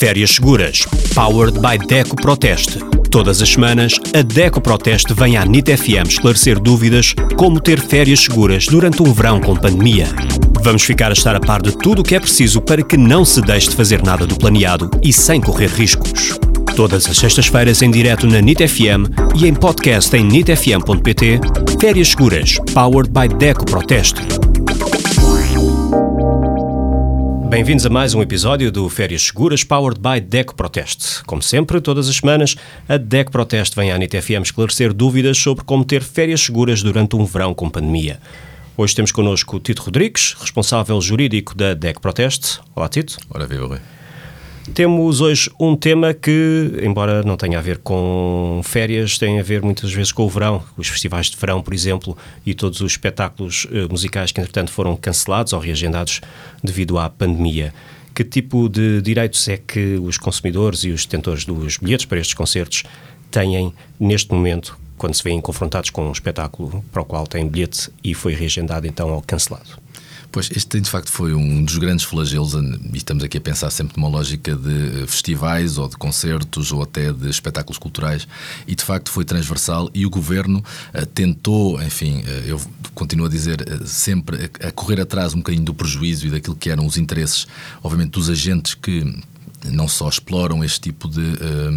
Férias Seguras, powered by Deco Proteste. Todas as semanas, a Deco Proteste vem à NIT FM esclarecer dúvidas como ter férias seguras durante um verão com pandemia. Vamos ficar a estar a par de tudo o que é preciso para que não se deixe de fazer nada do planeado e sem correr riscos. Todas as sextas-feiras em direto na NIT FM e em podcast em nitfm.pt. Férias Seguras, powered by Deco Proteste. Bem-vindos a mais um episódio do Férias Seguras Powered by DECO Proteste. Como sempre, todas as semanas, a DECO Proteste vem à NIT-FM esclarecer dúvidas sobre como ter férias seguras durante um verão com pandemia. Hoje temos connosco o Tito Rodrigues, responsável jurídico da DECO Proteste. Olá, Tito. Ora, viva. Temos hoje um tema que, embora não tenha a ver com férias, tem a ver muitas vezes com o verão, os festivais de verão, por exemplo, e todos os espetáculos uh, musicais que, entretanto, foram cancelados ou reagendados devido à pandemia. Que tipo de direitos é que os consumidores e os detentores dos bilhetes para estes concertos têm neste momento, quando se veem confrontados com um espetáculo para o qual têm bilhete e foi reagendado então ou cancelado? Pois, este de facto foi um dos grandes flagelos, e estamos aqui a pensar sempre numa lógica de festivais ou de concertos ou até de espetáculos culturais, e de facto foi transversal. E o governo uh, tentou, enfim, eu continuo a dizer, sempre a, correr atrás um bocadinho do prejuízo e daquilo que eram os interesses, obviamente, dos agentes que não só exploram este tipo de